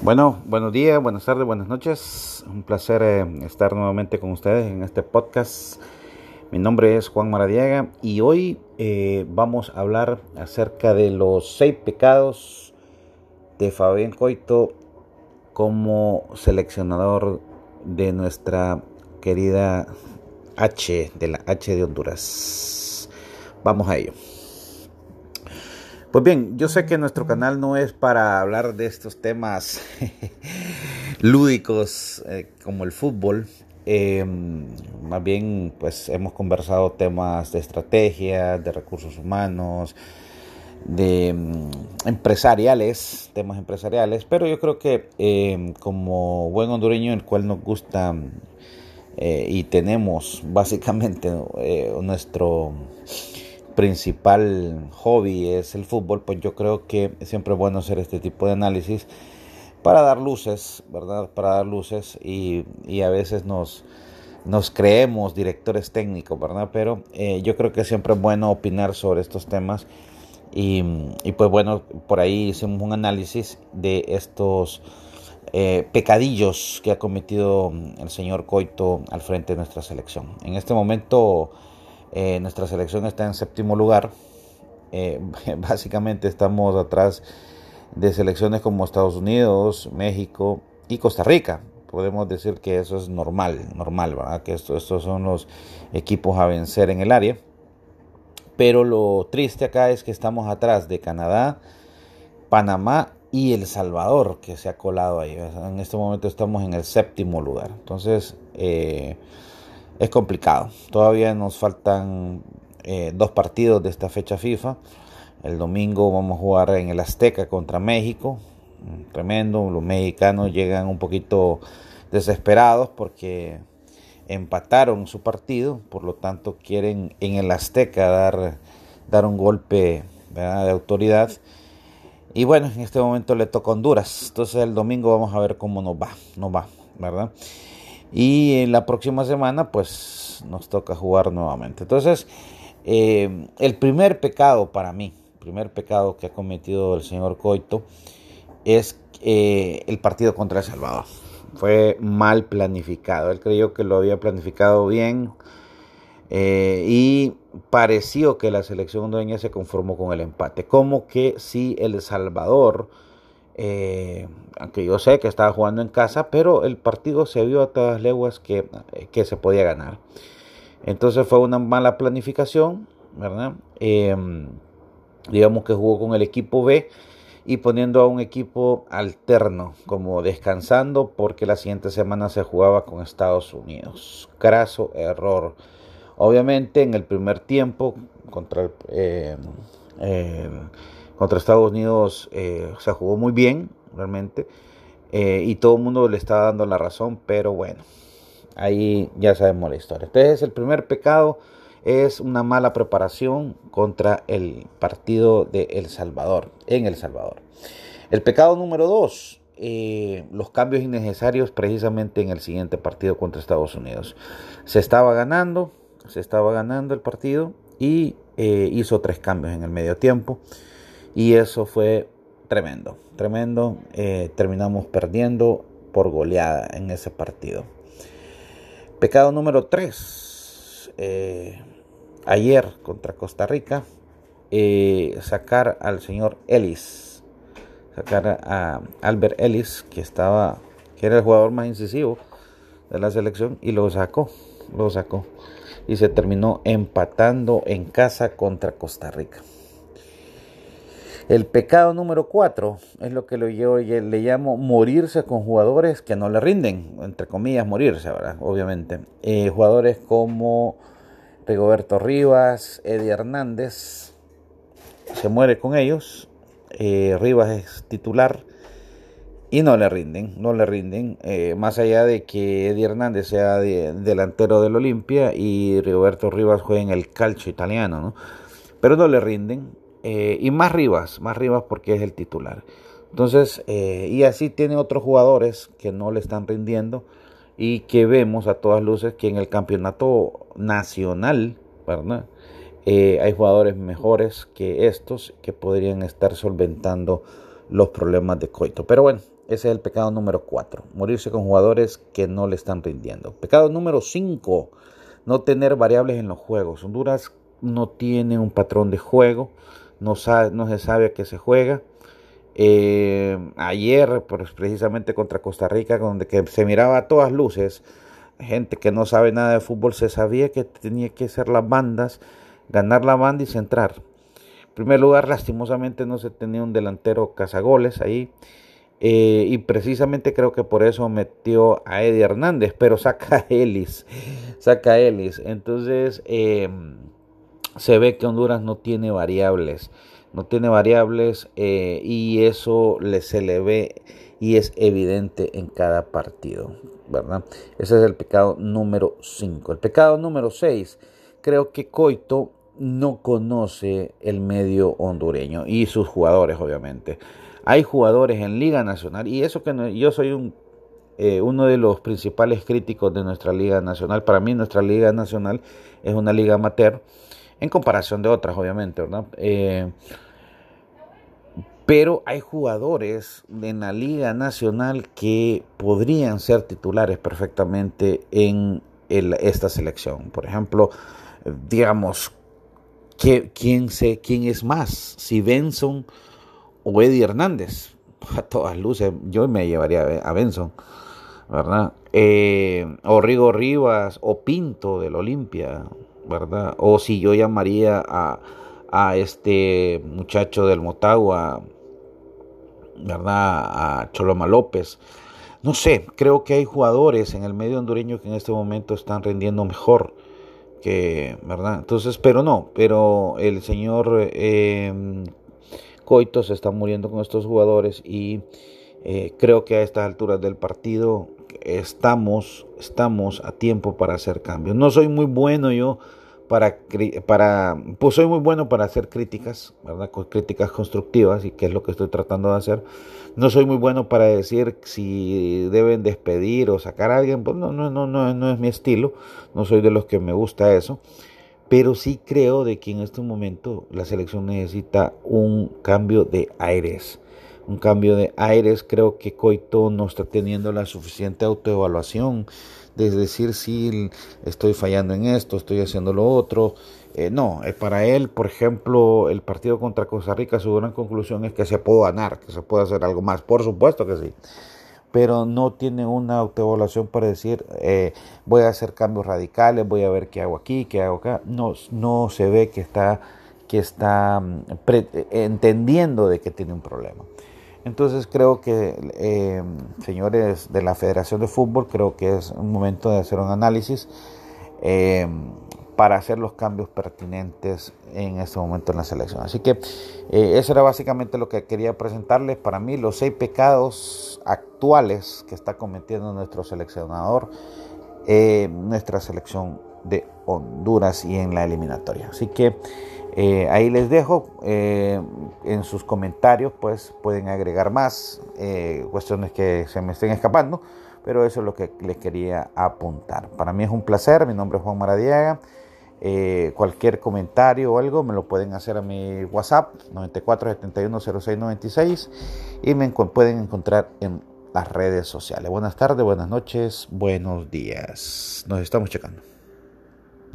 Bueno, buenos días, buenas tardes, buenas noches. Un placer eh, estar nuevamente con ustedes en este podcast. Mi nombre es Juan Maradiaga y hoy eh, vamos a hablar acerca de los seis pecados de Fabián Coito como seleccionador de nuestra querida H, de la H de Honduras. Vamos a ello. Pues bien, yo sé que nuestro canal no es para hablar de estos temas lúdicos eh, como el fútbol. Em, más bien, pues hemos conversado temas de estrategia, de recursos humanos, de em, empresariales, temas empresariales. Pero yo creo que em, como buen hondureño, el cual nos gusta eh, y tenemos básicamente eh, nuestro principal hobby es el fútbol, pues yo creo que siempre es bueno hacer este tipo de análisis para dar luces, ¿verdad? Para dar luces y, a veces nos, nos creemos directores técnicos, ¿verdad? Pero eh, yo creo que siempre es bueno opinar sobre estos temas y, pues bueno, por ahí hicimos un análisis de estos eh, pecadillos que ha cometido el señor Coito al frente de nuestra selección. En este momento eh, nuestra selección está en séptimo lugar. Eh, básicamente estamos atrás de selecciones como Estados Unidos, México y Costa Rica. Podemos decir que eso es normal, normal, ¿verdad? Que estos son los equipos a vencer en el área. Pero lo triste acá es que estamos atrás de Canadá, Panamá y El Salvador, que se ha colado ahí. En este momento estamos en el séptimo lugar. Entonces, eh, es complicado. Todavía nos faltan eh, dos partidos de esta fecha FIFA. El domingo vamos a jugar en el Azteca contra México. Mm, tremendo. Los mexicanos llegan un poquito desesperados porque empataron su partido. Por lo tanto, quieren en el Azteca dar, dar un golpe de autoridad. Y bueno, en este momento le toca Honduras. Entonces el domingo vamos a ver cómo nos va. Nos va, ¿verdad? Y en la próxima semana, pues nos toca jugar nuevamente. Entonces, eh, el primer pecado para mí, el primer pecado que ha cometido el señor Coito es eh, el partido contra El Salvador. Fue mal planificado. Él creyó que lo había planificado bien eh, y pareció que la selección hondureña se conformó con el empate. Como que si El Salvador eh, aunque yo sé que estaba jugando en casa, pero el partido se vio a todas leguas que, que se podía ganar. Entonces fue una mala planificación, ¿verdad? Em, digamos que jugó con el equipo B y poniendo a un equipo alterno, como descansando, porque la siguiente semana se jugaba con Estados Unidos. Craso error. Obviamente en el primer tiempo contra el, eh, contra Estados Unidos eh, se jugó muy bien, realmente. Eh, y todo el mundo le estaba dando la razón, pero bueno, ahí ya sabemos la historia. Entonces el primer pecado es una mala preparación contra el partido de El Salvador, en El Salvador. El pecado número dos, eh, los cambios innecesarios precisamente en el siguiente partido contra Estados Unidos. Se estaba ganando, se estaba ganando el partido y hizo tres cambios en el medio tiempo. Y eso fue tremendo, tremendo. Eh, terminamos perdiendo por goleada en ese partido. Pecado número 3. Eh, ayer contra Costa Rica, eh, sacar al señor Ellis, sacar a Albert Ellis, que estaba, que era el jugador más incisivo de la selección, y lo sacó, lo sacó. Y se terminó empatando en casa contra Costa Rica. El pecado número cuatro es lo que yo le llamo morirse con jugadores que no le rinden, entre comillas morirse, ¿verdad? Obviamente. Eh, jugadores como Rigoberto Rivas, Eddie Hernández, se muere con ellos. Eh, Rivas es titular y no le rinden, no le rinden. Eh, más allá de que Eddie Hernández sea delantero del Olimpia y Rigoberto Rivas juegue en el calcio italiano, ¿no? Pero no le rinden. Eh, y más Rivas, más Rivas porque es el titular. Entonces, eh, y así tiene otros jugadores que no le están rindiendo y que vemos a todas luces que en el campeonato nacional, ¿verdad? Eh, hay jugadores mejores que estos que podrían estar solventando los problemas de Coito. Pero bueno, Ese es el pecado número 4, morirse con jugadores que no le están rindiendo. Pecado número 5, no tener variables en los juegos. Honduras no tiene un patrón de juego, no, sabe, no se sabe a qué se juega. Eh, ayer, precisamente contra Costa Rica, donde que se miraba a todas luces, gente que no sabe nada de fútbol, se sabía que tenía que ser las bandas, ganar la banda y centrar. En primer lugar, lastimosamente no se tenía un delantero cazagoles ahí. Eh, y precisamente creo que por eso metió a Eddie Hernández, pero saca a Ellis, saca Ellis. Entonces em, se ve que Honduras no tiene variables, no tiene variables eh, y eso le, se le ve y es evidente en cada partido, ¿verdad? Ese es el pecado número 5. El pecado número 6, creo que Coito no conoce el medio hondureño y sus jugadores, obviamente. Hay jugadores en Liga Nacional y eso que yo soy un, eh, uno de los principales críticos de nuestra Liga Nacional. Para mí nuestra Liga Nacional es una liga amateur en comparación de otras, obviamente, ¿verdad? Eh, pero hay jugadores en la Liga Nacional que podrían ser titulares perfectamente en esta selección. Por ejemplo, digamos, ¿quién, sé, ¿quién es más? Si Benson o Eddie Hernández. A todas luces, yo me llevaría a Benson, ¿verdad? Eh, o Rigo Rivas o Pinto del Olimpia, ¿verdad? O si yo llamaría a, a este muchacho del Motagua, ¿verdad? A Choloma López. No sé, creo que hay jugadores en el medio hondureño que en este momento están rindiendo mejor que, ¿verdad? Entonces, pero no, pero el señor eh, Coito se está muriendo con estos jugadores y eh, creo que a estas alturas del partido estamos, estamos a tiempo para hacer cambios. No soy muy bueno yo para, para, pues soy muy bueno para hacer críticas, ¿verdad? Críticas constructivas y que es lo que estoy tratando de hacer. No soy muy bueno para decir si deben despedir o sacar a alguien, pues no, no, no, no, no es mi estilo, no soy de los que me gusta eso, pero sí creo de que en este momento la selección necesita un cambio de aires. Un cambio de aires, creo que Coito no está teniendo la suficiente autoevaluación de decir si estoy fallando en esto, estoy haciendo lo otro. Eh, no, eh, para él, por ejemplo, el partido contra Costa Rica, su gran conclusión es que se puede ganar, que se puede hacer algo más. Por supuesto que sí. Pero no tiene una autoevaluación para decir, eh, voy a hacer cambios radicales, voy a ver qué hago aquí, qué hago acá. No, no se ve que está, que está mm, entendiendo de que tiene un problema. Entonces creo que, eh, señores de la Federación de Fútbol, creo que es un momento de hacer un análisis eh, para hacer los cambios pertinentes en este momento en la selección. Así que eh, eso era básicamente lo que quería presentarles. Para mí, los seis pecados actuales que está cometiendo nuestro seleccionador, nuestra selección de Honduras y en la eliminatoria. Así que eh, ahí les dejo eh, en sus comentarios, pues pueden agregar más eh, cuestiones que se me estén escapando, pero eso es lo que les quería apuntar. Para mí es un placer, mi nombre es Juan Maradiaga. cualquier comentario o algo me lo pueden hacer a mi WhatsApp 94710696 y me pueden encontrar en las redes sociales. Buenas tardes, buenas noches, buenos días. Nos estamos checando.